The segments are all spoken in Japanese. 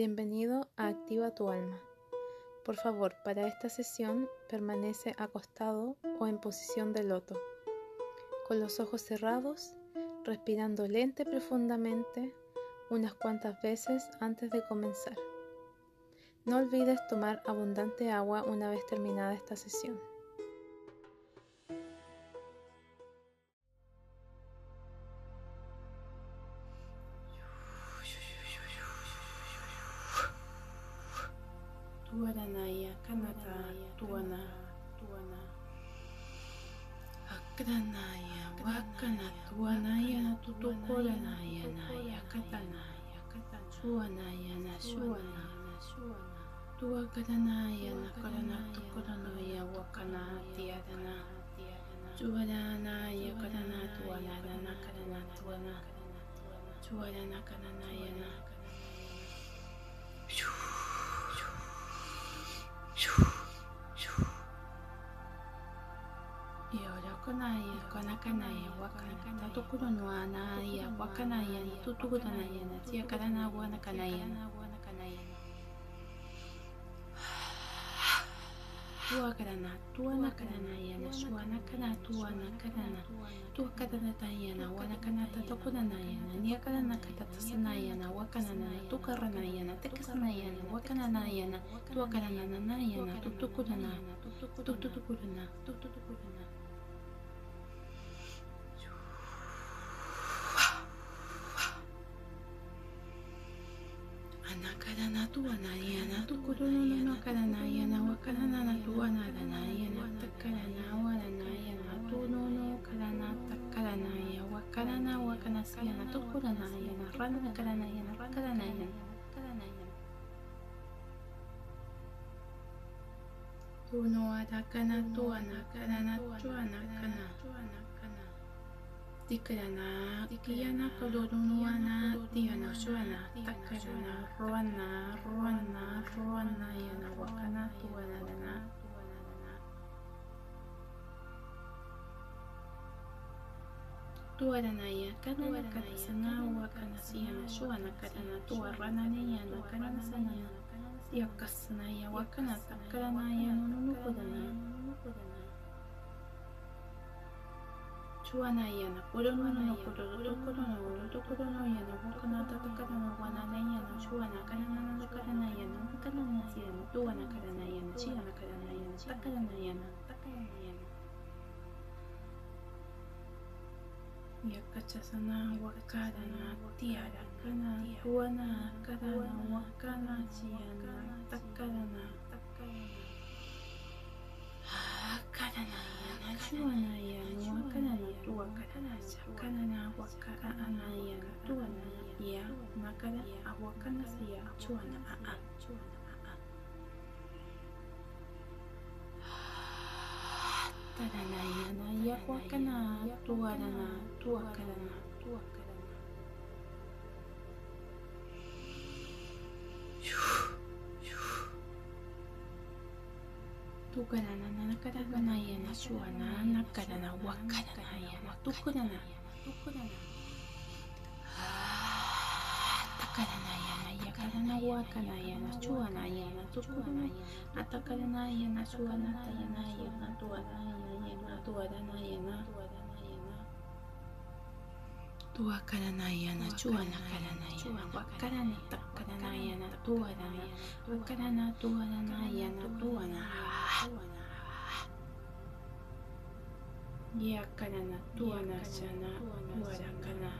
Bienvenido a Activa tu alma. Por favor, para esta sesión permanece acostado o en posición de loto, con los ojos cerrados, respirando lente profundamente unas cuantas veces antes de comenzar. No olvides tomar abundante agua una vez terminada esta sesión. Wakranaya, Wakana Tuanaya Tutukoranaya Naya Katanaya Suanaya na Suana Tuakaranaya Nakarana Tukoranoya Wakana Tiadana Suaranaya Karana Tuana Nakarana Tuana Suarana Karanaya Nakarana 柔ないやかなかない。やわかなたところのあない。やわかない。やとところない。やなつやからなわなかない。やなとは何やなところの中から何やなわからななとはなら何やなったからなわらなんやなとののからなったからなんやわからなわからすやなところなんやなわらからなんやなわからなんやなとのあだかなとはなからなとはなかな。でからな、できやなかどのはな。Diana, Joanna, Takajana, Ruana, Ruana, Ruana, Yana, Wakana, Iwanadana. Tuaranaya, Kanana, Kanasana, Wakana Siana, Shuana, Karana, Tuarana, Yana, Karana sana Yakasanaya, Wakana, Takaranaya, Nunukudana, Nukudana. Puro, Yana, Wakana, Tatakana, Wanayana, Chuana, Kanana, Karanayana, Kanayana, Tuana Karanayana, Chiana Karanayana, Takaranayana, Takaranayana. Yakachasana, Wakarana, Tiara, Kana, Tuana, Karana, Wakana, Chiana, Takarana, Takarana. Karanayana, Chuanayana, Wakarana, Tuwaka tana kana na waka a anaya tuwa na ya makana a waka na siya tuwa na a a. Tuwa na a a tana na ya na ya waka tuwa na tuwa kana na tuwa kana. Tuakarana, Tuakarana. Tukarana, Nakarana, Yana, Shuana, Nakarana, Wakarana, Yana, Tukurana, Tukurana. Takarana, Yana, Yakarana, Wakana, Yana, Chuana, Yana, Tukurana, Atakarana, Yana, Shuana, Tayana, Yana, Tuana, Yana, Tuarana, Yana, Tuarana, Yana. Tua karana yana chuana karana yana wakarana takarana yana tuarana wakarana tuarana yana tuana ya karana tuana shana warakana warakana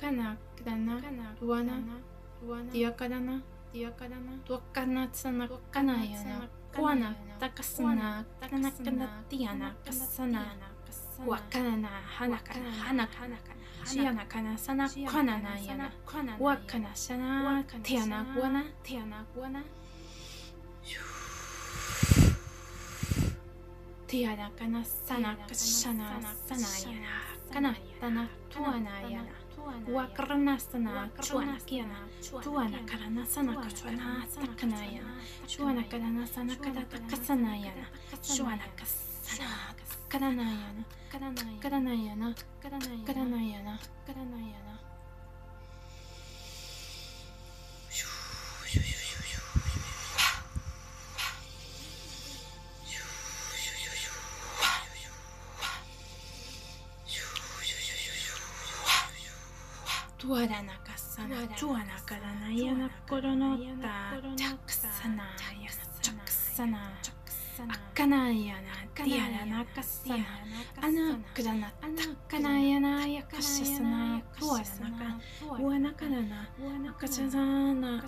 kana krana tuana tiakarana tiakarana tuakana tsana kana yana kuana takasana kana kana tiana kasana wakarana hanakana hanakana shiana kana sana kana yana wakana sana tiana guana tiana guana tiada kana sana kasana sana yana kana tana tuana yana وقرناستنا شوانكينا شوانا كرناسنا كشوانا تكنايا شوانا كرناسنا كدا تكسنايا شوانا كسنا كدنايا كدنايا كدنايا كدنايا كدنايا Tuaranagasana, Tuanakadana, Yanakoronotta, Chaksana, Chaksana, Akanayana, Diaranakasana, Anakadana, Takanayana, Yakashasana, Tuaranaka, Uanakadana, Akachazana,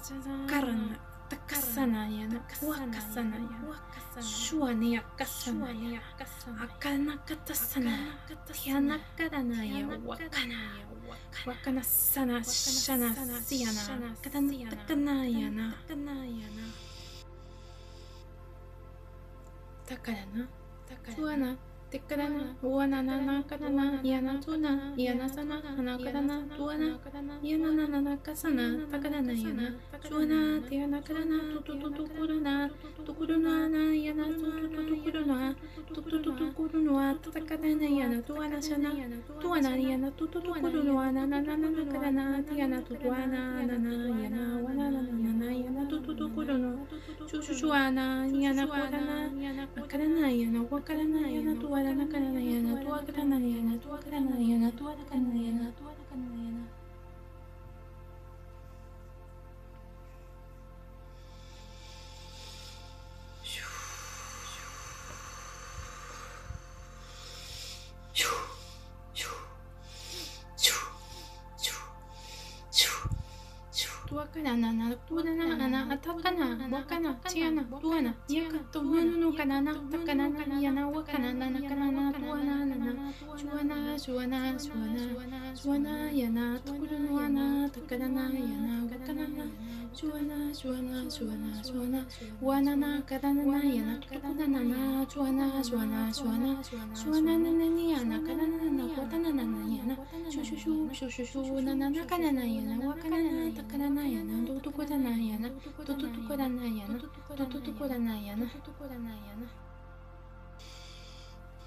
Karana, وتكسنا يا وكسنا يا شواني كسنا يا أكلنا كتسنا يانا كدنا يا وكنا وكنا سنا شنا سينا كدنا تكنا يانا だからなだからなテッカダナ、ウアナナナカダナ、イアナトナ、イアナサナ、ハナカダナ、トアナ、イアナナナナカサナ、タカダナイアナ、チュアナ、テアナカダナ、トトトトコロナ、トコロナナ、イアナトトトコロナ、トトトトコロナ、タカダナイアナ、トアナシャナ、トアナイアナ、トトトコロナ、ナナナナカダナ、ティアナトトアナ、ナナイアナ、ワナナナナ。シュシュアナニアナコダナわからないやなわからないやなとわらなからないやなとわからないやなとわからないやなとわらからないやなとわらからないやななななとななななあたかなわかなちやなとわなやかとむぬのかななたかななやなわかなななかななとわななななしゅわなしゅわなしゅわなやなところのわなたからなやなわからなしわなしわなしわなしわなわななからななやなとこなななしわなしわなしわなしわなななにやなからななわたななやなしゅしゅしゅしゅしゅなななからなやなわからなたからなやなどとこだなやなどととこだなやなどととこだなやなどとこだなやな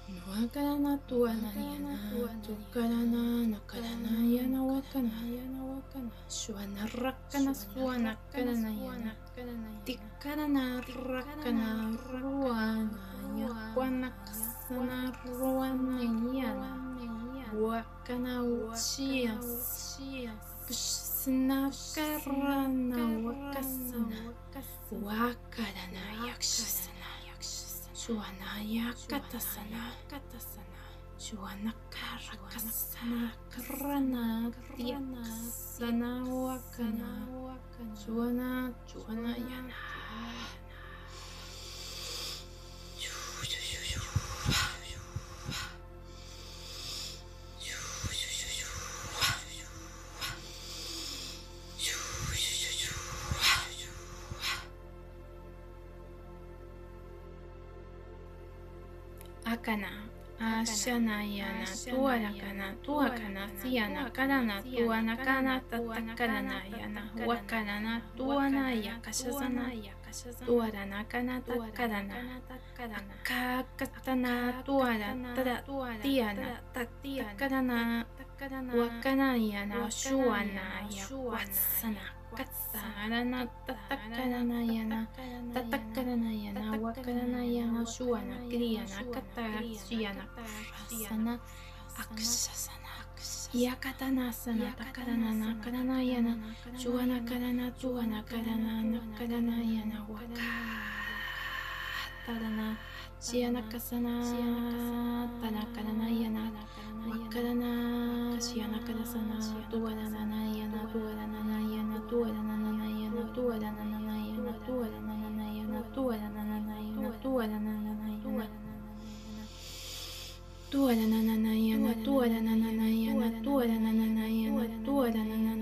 わからなとは何やなとからななからなやなわかなやなわかなしわならかなすわなからなやなてからならかなろわなやわなくさなろわなやなわかなうちやすくしなからなわかすなわからなやくしすな Juana kata sana Juana karakasana karana tiana sana wakana. Juana Juana yana. Kana tua kana siana karana tuana kana tatakarana yana wakarana tuana yakashazana tuarana kana takarana kakatana tuara tara tiana tatakarana wakana yana shuana yakwasana katsarana tatakarana yana شوانا كريانا كتايا شيانا سنا أكشسنا いやかたなさなたからななからなやな、ちゅわなからなちゅわなからななからなやなわかただな、しやなかさなたなからなやな、わからなしやなからさな、どわらななやな、どわらななやな、どわらななやな。tua na na na na na na na na na na na na na na na na na tua na na